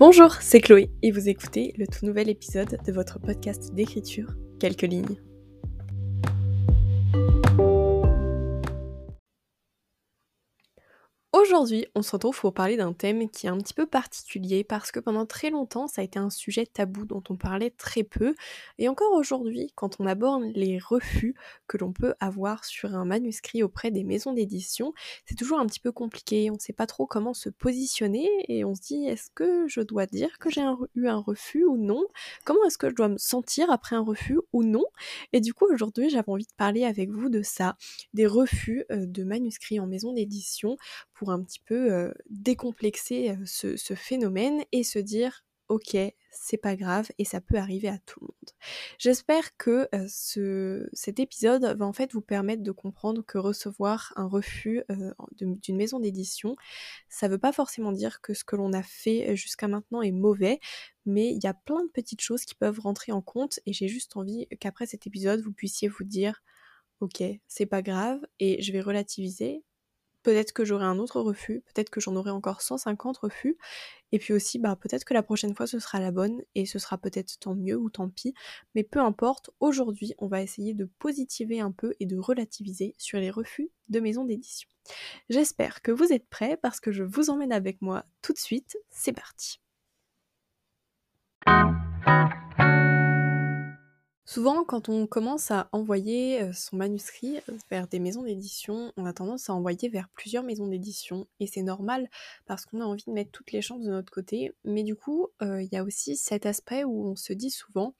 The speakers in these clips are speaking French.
Bonjour, c'est Chloé et vous écoutez le tout nouvel épisode de votre podcast d'écriture, Quelques lignes. Aujourd'hui, on se retrouve pour parler d'un thème qui est un petit peu particulier parce que pendant très longtemps, ça a été un sujet tabou dont on parlait très peu. Et encore aujourd'hui, quand on aborde les refus que l'on peut avoir sur un manuscrit auprès des maisons d'édition, c'est toujours un petit peu compliqué. On ne sait pas trop comment se positionner et on se dit est-ce que je dois dire que j'ai eu un refus ou non? Comment est-ce que je dois me sentir après un refus ou non? Et du coup, aujourd'hui, j'avais envie de parler avec vous de ça, des refus euh, de manuscrits en maison d'édition pour un petit peu décomplexer ce, phénomène et se dire ok, c'est pas grave et ça peut arriver à tout le monde. J'espère que ce, cet épisode va en fait vous permettre de comprendre que recevoir un refus d'une maison d'édition, ça veut pas forcément dire que ce que l'on a fait jusqu'à maintenant est mauvais, mais il y a plein de petites choses qui peuvent rentrer en compte et j'ai juste envie qu'après cet épisode vous puissiez vous dire ok, c'est pas grave et je vais relativiser peut-être que j'aurai un autre refus, peut-être que j'en aurai encore 150 refus, et puis aussi, bah, peut-être que la prochaine fois ce sera la bonne, et ce sera peut-être tant mieux ou tant pis, mais peu importe, aujourd'hui on va essayer de positiver un peu et de relativiser sur les refus de maisons d'édition. J'espère que vous êtes prêts parce que je vous emmène avec moi tout de suite, c'est parti. Souvent, quand on commence à envoyer euh, son manuscrit euh, vers des maisons d'édition, on a tendance à envoyer vers plusieurs maisons d'édition. Et c'est normal parce qu'on a envie de mettre toutes les chances de notre côté. Mais du coup, euh, il y a aussi cet aspect où on se dit souvent,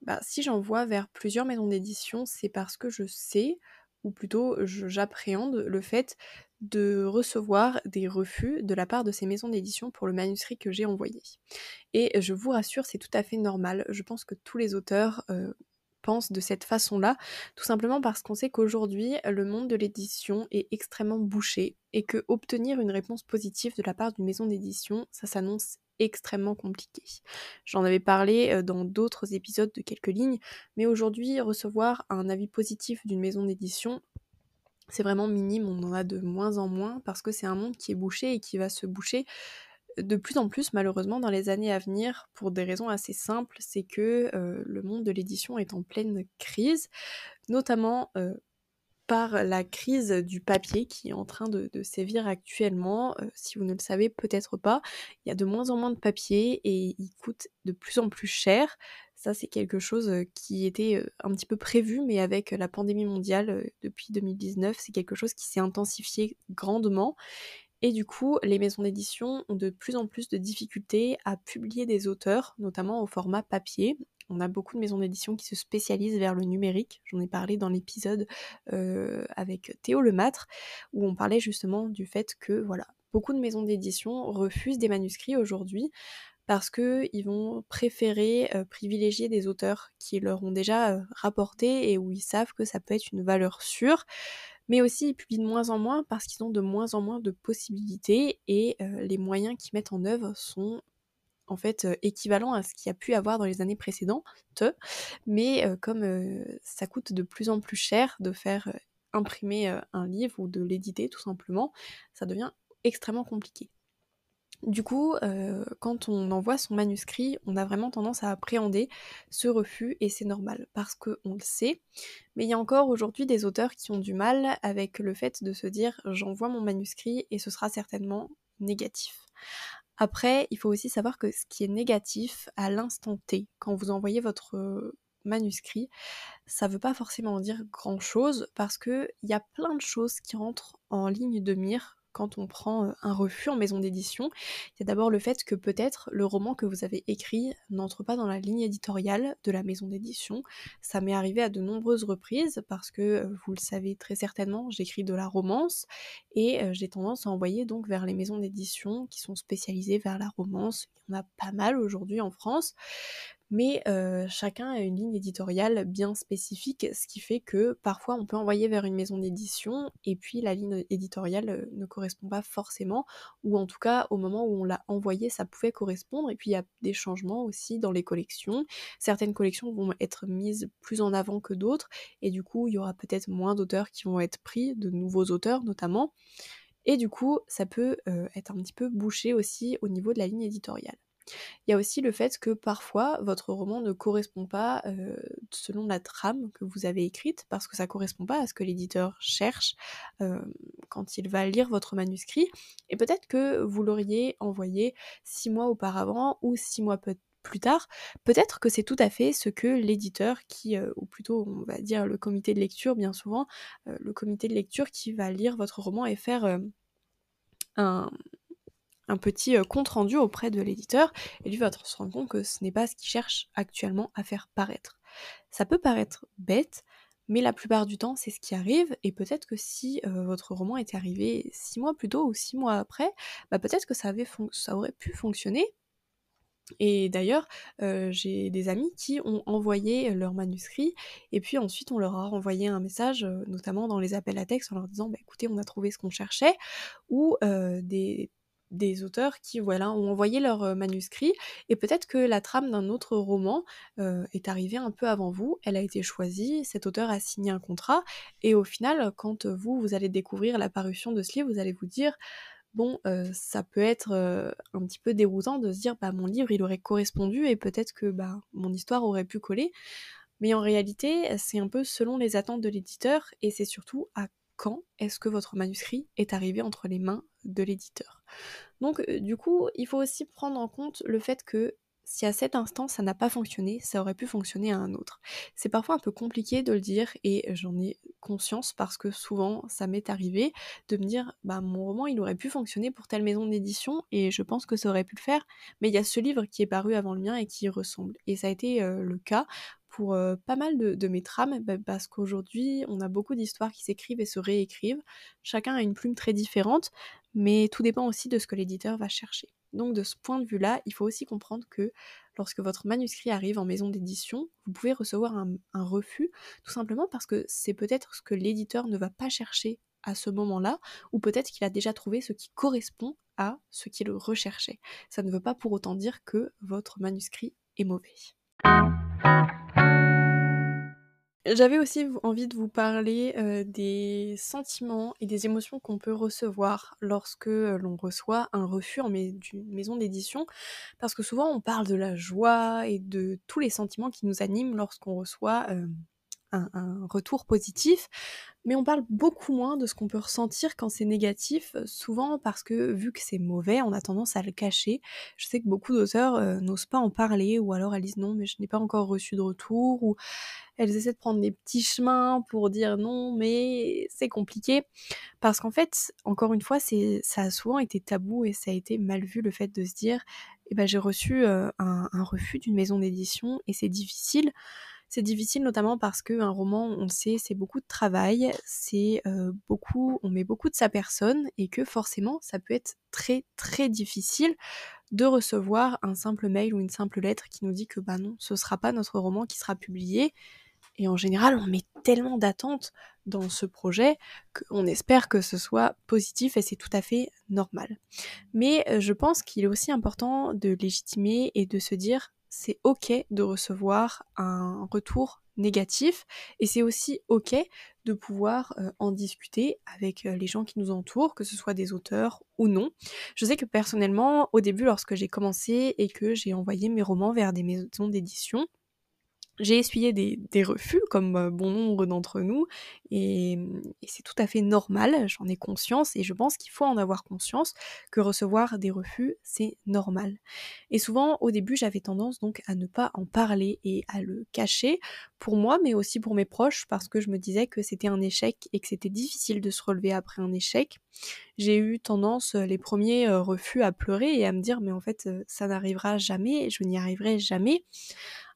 bah, si j'envoie vers plusieurs maisons d'édition, c'est parce que je sais, ou plutôt j'appréhende le fait de recevoir des refus de la part de ces maisons d'édition pour le manuscrit que j'ai envoyé. Et je vous rassure, c'est tout à fait normal. Je pense que tous les auteurs euh, pensent de cette façon-là, tout simplement parce qu'on sait qu'aujourd'hui, le monde de l'édition est extrêmement bouché et que obtenir une réponse positive de la part d'une maison d'édition, ça s'annonce extrêmement compliqué. J'en avais parlé euh, dans d'autres épisodes de quelques lignes, mais aujourd'hui, recevoir un avis positif d'une maison d'édition, c'est vraiment minime, on en a de moins en moins parce que c'est un monde qui est bouché et qui va se boucher de plus en plus malheureusement dans les années à venir pour des raisons assez simples, c'est que euh, le monde de l'édition est en pleine crise, notamment euh, par la crise du papier qui est en train de, sévir actuellement. Euh, si vous ne le savez peut-être pas, il y a de moins en moins de papier et il coûte de plus en plus cher. Ça, c'est quelque chose qui était un petit peu prévu, mais avec la pandémie mondiale depuis 2019, c'est quelque chose qui s'est intensifié grandement. Et du coup, les maisons d'édition ont de plus en plus de difficultés à publier des auteurs, notamment au format papier. On a beaucoup de maisons d'édition qui se spécialisent vers le numérique. J'en ai parlé dans l'épisode avec Théo Lemâtre, où on parlait justement du fait que voilà, beaucoup de maisons d'édition refusent des manuscrits aujourd'hui parce qu'ils vont préférer privilégier des auteurs qui leur ont déjà rapporté et où ils savent que ça peut être une valeur sûre. Mais aussi, ils publient de moins en moins parce qu'ils ont de moins en moins de possibilités et les moyens qu'ils mettent en œuvre sont en fait équivalents à ce qu'il y a pu avoir dans les années précédentes. Mais comme ça coûte de plus en plus cher de faire imprimer un livre ou de l'éditer tout simplement, ça devient extrêmement compliqué. Du coup, quand on envoie son manuscrit, on a vraiment tendance à appréhender ce refus et c'est normal parce qu'on le sait. Mais il y a encore aujourd'hui des auteurs qui ont du mal avec le fait de se dire j'envoie mon manuscrit et ce sera certainement négatif. Après, il faut aussi savoir que ce qui est négatif à l'instant T, quand vous envoyez votre manuscrit, ça veut pas forcément dire grand chose parce qu'il y a plein de choses qui rentrent en ligne de mire quand on prend un refus en maison d'édition, il y a d'abord le fait que peut-être le roman que vous avez écrit n'entre pas dans la ligne éditoriale de la maison d'édition. Ça m'est arrivé à de nombreuses reprises parce que vous le savez très certainement, j'écris de la romance et j'ai tendance à envoyer donc vers les maisons d'édition qui sont spécialisées vers la romance. Il y en a pas mal aujourd'hui en France mais chacun a une ligne éditoriale bien spécifique, ce qui fait que parfois on peut envoyer vers une maison d'édition et puis la ligne éditoriale ne correspond pas forcément, ou en tout cas au moment où on l'a envoyé ça pouvait correspondre, et puis il y a des changements aussi dans les collections. Certaines collections vont être mises plus en avant que d'autres, et du coup il y aura peut-être moins d'auteurs qui vont être pris, de nouveaux auteurs notamment. Et du coup, ça peut être un petit peu bouché aussi au niveau de la ligne éditoriale. Il y a aussi le fait que parfois votre roman ne correspond pas selon la trame que vous avez écrite parce que ça correspond pas à ce que l'éditeur cherche quand il va lire votre manuscrit. Et peut-être que vous l'auriez envoyé six mois auparavant ou six mois plus tard, peut-être que c'est tout à fait ce que l'éditeur qui, ou plutôt on va dire le comité de lecture bien souvent, le comité de lecture qui va lire votre roman et faire un, un petit compte rendu auprès de l'éditeur et lui va se rendre compte que ce n'est pas ce qu'il cherche actuellement à faire paraître. Ça peut paraître bête, mais la plupart du temps c'est ce qui arrive et peut-être que si votre roman était arrivé six mois plus tôt ou six mois après, bah peut-être que ça, avait ça aurait pu fonctionner. Et d'ailleurs, j'ai des amis qui ont envoyé leur manuscrit et puis ensuite on leur a renvoyé un message, notamment dans les appels à texte, en leur disant bah, écoutez, on a trouvé ce qu'on cherchait, ou des des auteurs qui voilà ont envoyé leur manuscrit et peut-être que la trame d'un autre roman est arrivée un peu avant vous, elle a été choisie, cet auteur a signé un contrat et au final quand vous vous allez découvrir la parution de ce livre, vous allez vous dire bon ça peut être un petit peu déroutant de se dire bah mon livre il aurait correspondu et peut-être que bah mon histoire aurait pu coller. Mais en réalité c'est un peu selon les attentes de l'éditeur et c'est surtout à quand est-ce que votre manuscrit est arrivé entre les mains de l'éditeur. Donc euh, du coup, il faut aussi prendre en compte le fait que si à cet instant ça n'a pas fonctionné, ça aurait pu fonctionner à un autre. C'est parfois un peu compliqué de le dire et j'en ai conscience parce que souvent ça m'est arrivé de me dire bah mon roman il aurait pu fonctionner pour telle maison d'édition et je pense que ça aurait pu le faire, mais il y a ce livre qui est paru avant le mien et qui ressemble. Et ça a été euh, le cas pour pas mal de, mes trames, bah, parce qu'aujourd'hui, on a beaucoup d'histoires qui s'écrivent et se réécrivent. Chacun a une plume très différente, mais tout dépend aussi de ce que l'éditeur va chercher. Donc de ce point de vue-là, il faut aussi comprendre que lorsque votre manuscrit arrive en maison d'édition, vous pouvez recevoir un, refus, tout simplement parce que c'est peut-être ce que l'éditeur ne va pas chercher à ce moment-là, ou peut-être qu'il a déjà trouvé ce qui correspond à ce qu'il recherchait. Ça ne veut pas pour autant dire que votre manuscrit est mauvais. J'avais aussi envie de vous parler des sentiments et des émotions qu'on peut recevoir lorsque l'on reçoit un refus en d'une maison d'édition, parce que souvent on parle de la joie et de tous les sentiments qui nous animent lorsqu'on reçoit un, retour positif, mais on parle beaucoup moins de ce qu'on peut ressentir quand c'est négatif, euh, souvent parce que vu que c'est mauvais, on a tendance à le cacher. Je sais que beaucoup d'auteurs euh, n'osent pas en parler, ou alors elles disent non, mais je n'ai pas encore reçu de retour, ou elles essaient de prendre des petits chemins pour dire non, mais c'est compliqué. Parce qu'en fait, encore une fois, ça a souvent été tabou et ça a été mal vu le fait de se dire, eh ben, j'ai reçu euh, un refus d'une maison d'édition et c'est difficile. C'est difficile notamment parce qu'un roman, on sait, c'est beaucoup de travail, c'est beaucoup, on met beaucoup de sa personne et que forcément, ça peut être très très difficile de recevoir un simple mail ou une simple lettre qui nous dit que bah non, ce sera pas notre roman qui sera publié. Et en général, on met tellement d'attentes dans ce projet qu'on espère que ce soit positif et c'est tout à fait normal. Mais je pense qu'il est aussi important de légitimer et de se dire c'est ok de recevoir un retour négatif et c'est aussi ok de pouvoir euh, en discuter avec euh, les gens qui nous entourent, que ce soit des auteurs ou non. Je sais que personnellement, au début, lorsque j'ai commencé et que j'ai envoyé mes romans vers des maisons d'édition, j'ai essuyé des, refus, comme euh, bon nombre d'entre nous, et, c'est tout à fait normal, j'en ai conscience, et je pense qu'il faut en avoir conscience que recevoir des refus, c'est normal. Et souvent, au début, j'avais tendance donc à ne pas en parler et à le cacher, pour moi, mais aussi pour mes proches, parce que je me disais que c'était un échec et que c'était difficile de se relever après un échec. J'ai eu tendance, euh, les premiers euh, refus, à pleurer et à me dire, mais en fait, ça n'arrivera jamais, je n'y arriverai jamais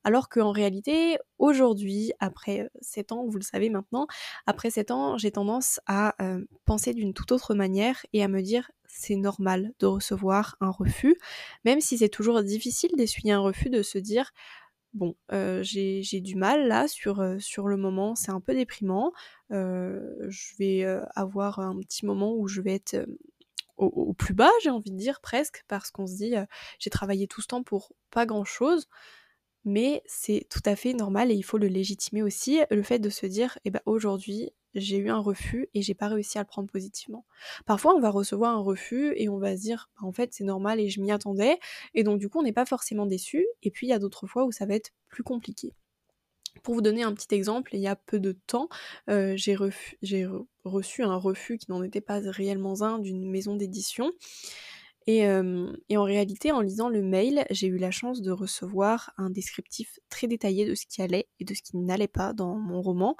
alors qu'en réalité, aujourd'hui, après 7 ans, vous le savez maintenant, après 7 ans, j'ai tendance à penser d'une toute autre manière et à me dire c'est normal de recevoir un refus, même si c'est toujours difficile d'essuyer un refus, de se dire bon, j'ai du mal là sur, sur le moment, c'est un peu déprimant, je vais avoir un petit moment où je vais être au, plus bas, j'ai envie de dire presque, parce qu'on se dit j'ai travaillé tout ce temps pour pas grand chose mais c'est tout à fait normal et il faut le légitimer aussi, le fait de se dire, eh ben aujourd'hui, j'ai eu un refus et j'ai pas réussi à le prendre positivement. Parfois, on va recevoir un refus et on va se dire, bah, en fait, c'est normal et je m'y attendais. Et donc, du coup, on n'est pas forcément déçu. Et puis, il y a d'autres fois où ça va être plus compliqué. Pour vous donner un petit exemple, il y a peu de temps, euh, j'ai reçu un refus qui n'en était pas réellement un d'une maison d'édition. Et, en réalité, en lisant le mail, j'ai eu la chance de recevoir un descriptif très détaillé de ce qui allait et de ce qui n'allait pas dans mon roman,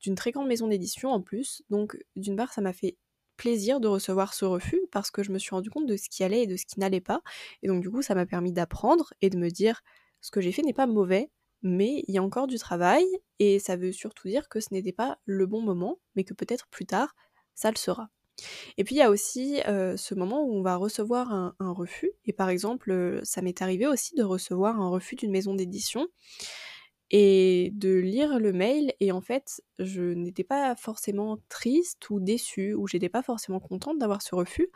d'une très grande maison d'édition en plus. Donc d'une part, ça m'a fait plaisir de recevoir ce refus parce que je me suis rendu compte de ce qui allait et de ce qui n'allait pas. Et donc du coup, ça m'a permis d'apprendre et de me dire ce que j'ai fait n'est pas mauvais, mais il y a encore du travail et ça veut surtout dire que ce n'était pas le bon moment, mais que peut-être plus tard, ça le sera. Et puis il y a aussi ce moment où on va recevoir un, un refus. Et par exemple, ça m'est arrivé aussi de recevoir un refus d'une maison d'édition et de lire le mail et en fait je n'étais pas forcément triste ou déçue ou j'étais pas forcément contente d'avoir ce refus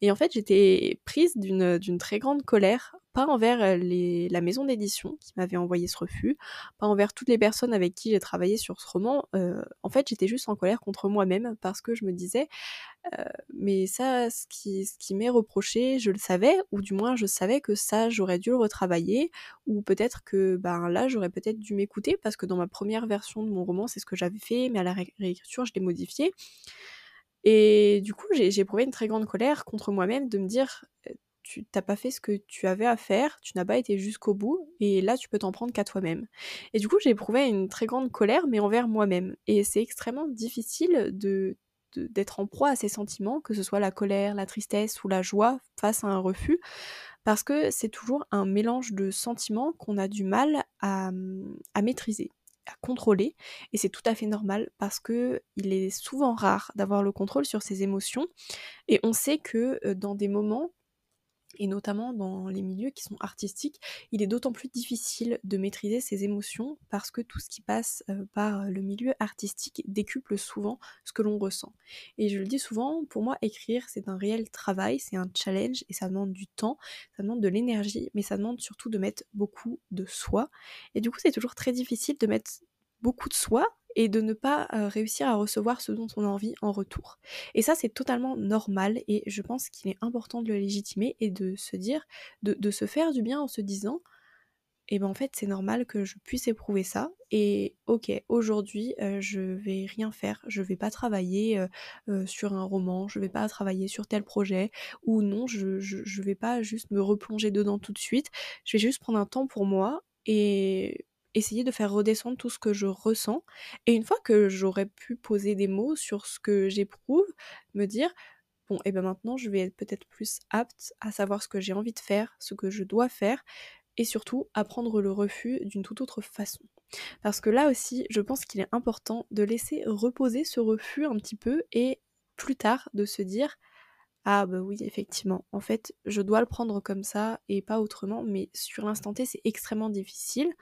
et en fait j'étais prise d'une, d'une très grande colère pas envers les, la maison d'édition qui m'avait envoyé ce refus, pas envers toutes les personnes avec qui j'ai travaillé sur ce roman. Euh, en fait, j'étais juste en colère contre moi-même parce que je me disais, euh, mais ça, ce qui, ce qui m'est reproché, je le savais, ou du moins je savais que ça, j'aurais dû le retravailler, ou peut-être que ben là, j'aurais peut-être dû m'écouter parce que dans ma première version de mon roman, c'est ce que j'avais fait, mais à la réécriture, je l'ai modifié. Et du coup, j'ai éprouvé une très grande colère contre moi-même de me dire tu t'as pas fait ce que tu avais à faire, tu n'as pas été jusqu'au bout, et là tu peux t'en prendre qu'à toi-même. Et du coup j'ai éprouvé une très grande colère, mais envers moi-même. Et c'est extrêmement difficile de d'être en proie à ces sentiments, que ce soit la colère, la tristesse ou la joie face à un refus, parce que c'est toujours un mélange de sentiments qu'on a du mal à, à maîtriser à contrôler et c'est tout à fait normal parce que il est souvent rare d'avoir le contrôle sur ses émotions et on sait que dans des moments et notamment dans les milieux qui sont artistiques, il est d'autant plus difficile de maîtriser ses émotions parce que tout ce qui passe euh, par le milieu artistique décuple souvent ce que l'on ressent. Et je le dis souvent, pour moi, écrire, c'est un réel travail, c'est un challenge et ça demande du temps, ça demande de l'énergie, mais ça demande surtout de mettre beaucoup de soi. Et du coup, c'est toujours très difficile de mettre beaucoup de soi et de ne pas réussir à recevoir ce dont on a envie en retour. Et ça, c'est totalement normal et je pense qu'il est important de le légitimer et de se dire, de, se faire du bien en se disant, et eh ben en fait c'est normal que je puisse éprouver ça et ok aujourd'hui je vais rien faire je vais pas travailler sur un roman je vais pas travailler sur tel projet ou non je, je, je vais pas juste me replonger dedans tout de suite je vais juste prendre un temps pour moi et essayer de faire redescendre tout ce que je ressens. Et une fois que j'aurais pu poser des mots sur ce que j'éprouve, me dire, bon, et ben maintenant je vais être peut-être plus apte à savoir ce que j'ai envie de faire, ce que je dois faire, et surtout apprendre le refus d'une toute autre façon. Parce que là aussi, je pense qu'il est important de laisser reposer ce refus un petit peu et plus tard de se dire, ah bah oui, effectivement. En fait, je dois le prendre comme ça et pas autrement, mais sur l'instant T, c'est extrêmement difficile.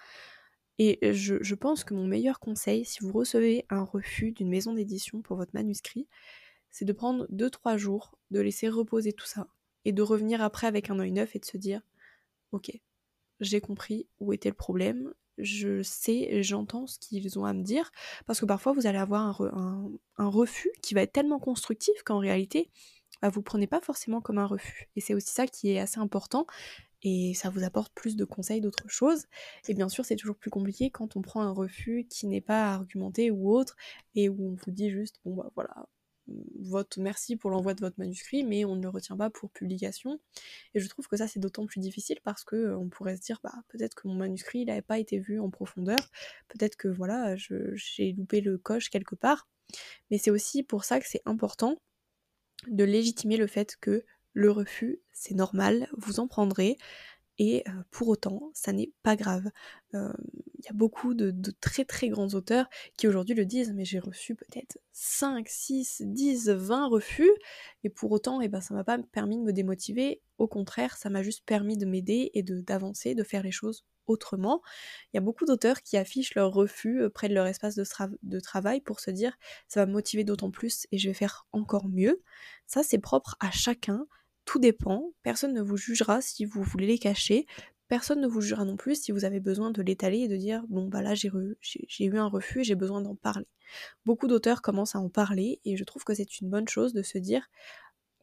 Et je, pense que mon meilleur conseil, si vous recevez un refus d'une maison d'édition pour votre manuscrit, c'est de prendre 2-3 jours, de laisser reposer tout ça, et de revenir après avec un œil neuf et de se dire, ok, j'ai compris où était le problème, je sais, j'entends ce qu'ils ont à me dire, parce que parfois vous allez avoir un, refus qui va être tellement constructif qu'en réalité, bah, vous ne prenez pas forcément comme un refus. Et c'est aussi ça qui est assez important, et ça vous apporte plus de conseils d'autres choses. Et bien sûr, c'est toujours plus compliqué quand on prend un refus qui n'est pas argumenté ou autre, et où on vous dit juste, bon bah voilà, votre merci pour l'envoi de votre manuscrit, mais on ne le retient pas pour publication. Et je trouve que ça c'est d'autant plus difficile parce que euh, on pourrait se dire, bah peut-être que mon manuscrit n'avait pas été vu en profondeur, peut-être que voilà, j'ai loupé le coche quelque part. Mais c'est aussi pour ça que c'est important de légitimer le fait que le refus, c'est normal, vous en prendrez. Et pour autant, ça n'est pas grave. Il y a beaucoup de, très très grands auteurs qui aujourd'hui le disent, mais j'ai reçu peut-être 5, 6, 10, 20 refus, et pour autant, eh ben, ça m'a pas permis de me démotiver. Au contraire, ça m'a juste permis de m'aider et d'avancer, de, faire les choses autrement. Il y a beaucoup d'auteurs qui affichent leur refus près de leur espace de travail pour se dire ça va me motiver d'autant plus et je vais faire encore mieux. Ça, c'est propre à chacun tout dépend, personne ne vous jugera si vous voulez les cacher, personne ne vous jugera non plus si vous avez besoin de l'étaler et de dire bon bah là j'ai eu un refus et j'ai besoin d'en parler. Beaucoup d'auteurs commencent à en parler et je trouve que c'est une bonne chose de se dire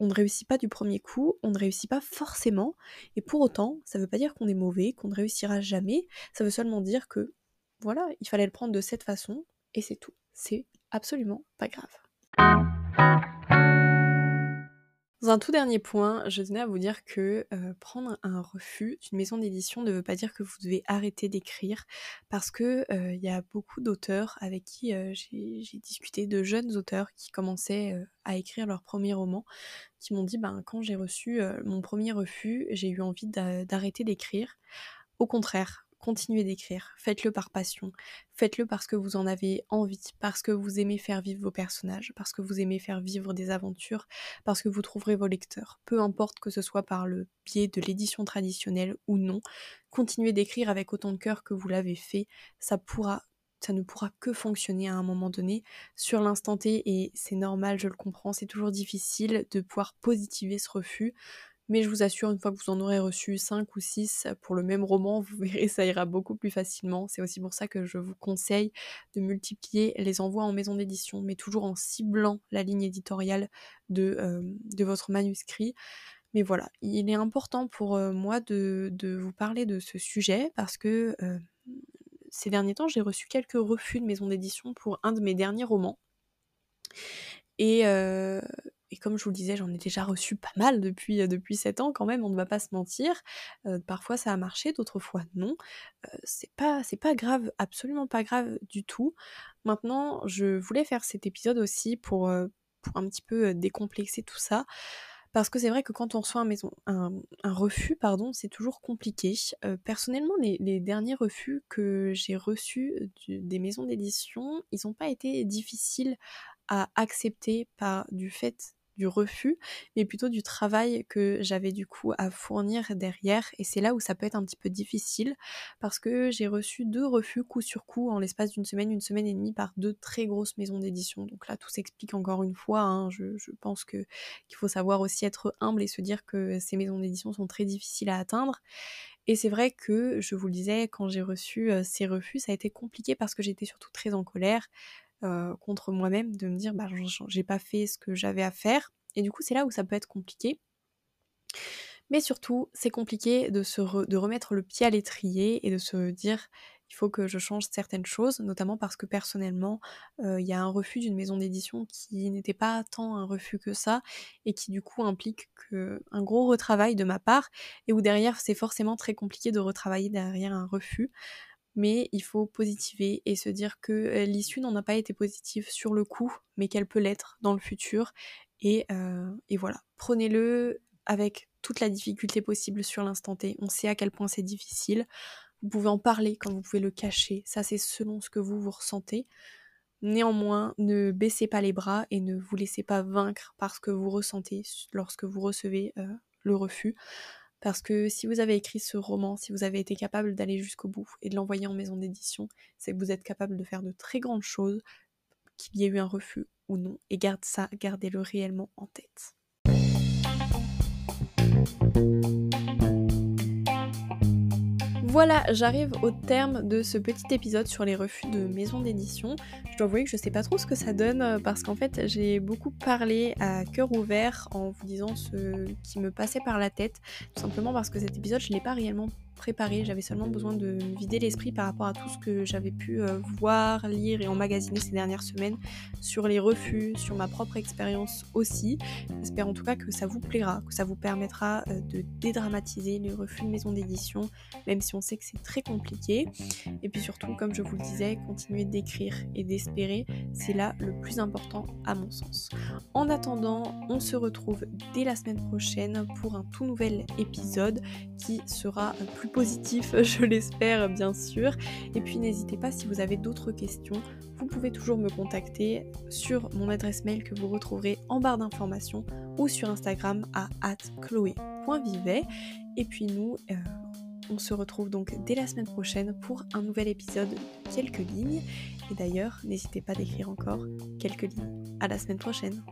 on ne réussit pas du premier coup, on ne réussit pas forcément, et pour autant, ça ne veut pas dire qu'on est mauvais, qu'on ne réussira jamais, ça veut seulement dire que, voilà, il fallait le prendre de cette façon, et c'est tout. C'est absolument pas grave. Dans un tout dernier point, je tenais à vous dire que euh, prendre un refus d'une maison d'édition ne veut pas dire que vous devez arrêter d'écrire, parce que euh, il y a beaucoup d'auteurs avec qui euh, j'ai discuté, de jeunes auteurs qui commençaient à écrire leur premier roman, qui m'ont dit ben quand j'ai reçu mon premier refus, j'ai eu envie d'arrêter d'écrire. Au contraire, continuez d'écrire, faites-le par passion, faites-le parce que vous en avez envie, parce que vous aimez faire vivre vos personnages, parce que vous aimez faire vivre des aventures, parce que vous trouverez vos lecteurs. Peu importe que ce soit par le biais de l'édition traditionnelle ou non, continuez d'écrire avec autant de cœur que vous l'avez fait, ça ne pourra que fonctionner à un moment donné sur l'instant T et c'est normal, je le comprends, c'est toujours difficile de pouvoir positiver ce refus. Mais je vous assure, une fois que vous en aurez reçu 5 ou 6 pour le même roman, vous verrez, ça ira beaucoup plus facilement. C'est aussi pour ça que je vous conseille de multiplier les envois en maison d'édition, mais toujours en ciblant la ligne éditoriale de, euh, de votre manuscrit. Mais voilà, il est important pour euh, moi de, vous parler de ce sujet parce que euh, ces derniers temps, j'ai reçu quelques refus de maison d'édition pour un de mes derniers romans. Et, et comme je vous le disais, j'en ai déjà reçu pas mal depuis, euh, depuis 7 ans quand même, on ne va pas se mentir. Euh, parfois ça a marché, d'autres fois non. Euh, c'est pas, pas grave, absolument pas grave du tout. Maintenant, je voulais faire cet épisode aussi pour, un petit peu décomplexer tout ça. Parce que c'est vrai que quand on reçoit un, refus, pardon, c'est toujours compliqué. personnellement, les, derniers refus que j'ai reçus des maisons d'édition, ils n'ont pas été difficiles à accepter du fait du refus, mais plutôt du travail que j'avais du coup à fournir derrière. Et c'est là où ça peut être un petit peu difficile parce que j'ai reçu deux refus coup sur coup en l'espace d'une semaine, une semaine et demie par deux très grosses maisons d'édition. Donc là, tout s'explique encore une fois. Hein. Je, pense que qu'il faut savoir aussi être humble et se dire que ces maisons d'édition sont très difficiles à atteindre. Et c'est vrai que, je vous le disais, quand j'ai reçu euh, ces refus, ça a été compliqué parce que j'étais surtout très en colère. Euh, contre moi-même, de me dire bah j'ai pas fait ce que j'avais à faire. Et du coup, c'est là où ça peut être compliqué. Mais surtout, c'est compliqué de, se de remettre le pied à l'étrier et de se dire il faut que je change certaines choses, notamment parce que personnellement, euh, il y a un refus d'une maison d'édition qui n'était pas tant un refus que ça, et qui du coup implique que un gros retravail de ma part, et où derrière c'est forcément très compliqué de retravailler derrière un refus mais il faut positiver et se dire que euh, l'issue n'en a pas été positive sur le coup, mais qu'elle peut l'être dans le futur. Et, euh, et voilà, prenez-le avec toute la difficulté possible sur l'instant T. On sait à quel point c'est difficile. Vous pouvez en parler quand vous pouvez le cacher. Ça, c'est selon ce que vous vous ressentez. Néanmoins, ne baissez pas les bras et ne vous laissez pas vaincre par ce que vous ressentez lorsque vous recevez euh, le refus. Parce que si vous avez écrit ce roman, si vous avez été capable d'aller jusqu'au bout et de l'envoyer en maison d'édition, c'est que vous êtes capable de faire de très grandes choses, qu'il y ait eu un refus ou non. Et garde ça, gardez-le réellement en tête. Voilà, j'arrive au terme de ce petit épisode sur les refus de maison d'édition. Je dois avouer que je sais pas trop ce que ça donne euh, parce qu'en fait j'ai beaucoup parlé à cœur ouvert en vous disant ce qui me passait par la tête, tout simplement parce que cet épisode je l'ai pas réellement préparé, j'avais seulement besoin de vider l'esprit par rapport à tout ce que j'avais pu euh, voir, lire et emmagasiner ces dernières semaines sur les refus, sur ma propre expérience aussi. J'espère en tout cas que ça vous plaira, que ça vous permettra euh, de dédramatiser les refus de maison d'édition, même si on sait que c'est très compliqué. Et puis surtout, comme je vous le disais, continuer d'écrire et d'espérer, c'est là le plus important à mon sens. En attendant, on se retrouve dès la semaine prochaine pour un tout nouvel épisode qui sera positif, je l'espère bien sûr. Et puis n'hésitez pas si vous avez d'autres questions, vous pouvez toujours me contacter sur mon adresse mail que vous retrouverez en barre d'informations ou sur Instagram à chloé.vivet. Et puis nous, euh, on se retrouve donc dès la semaine prochaine pour un nouvel épisode de quelques lignes. Et d'ailleurs, n'hésitez pas d'écrire encore quelques lignes. À la semaine prochaine.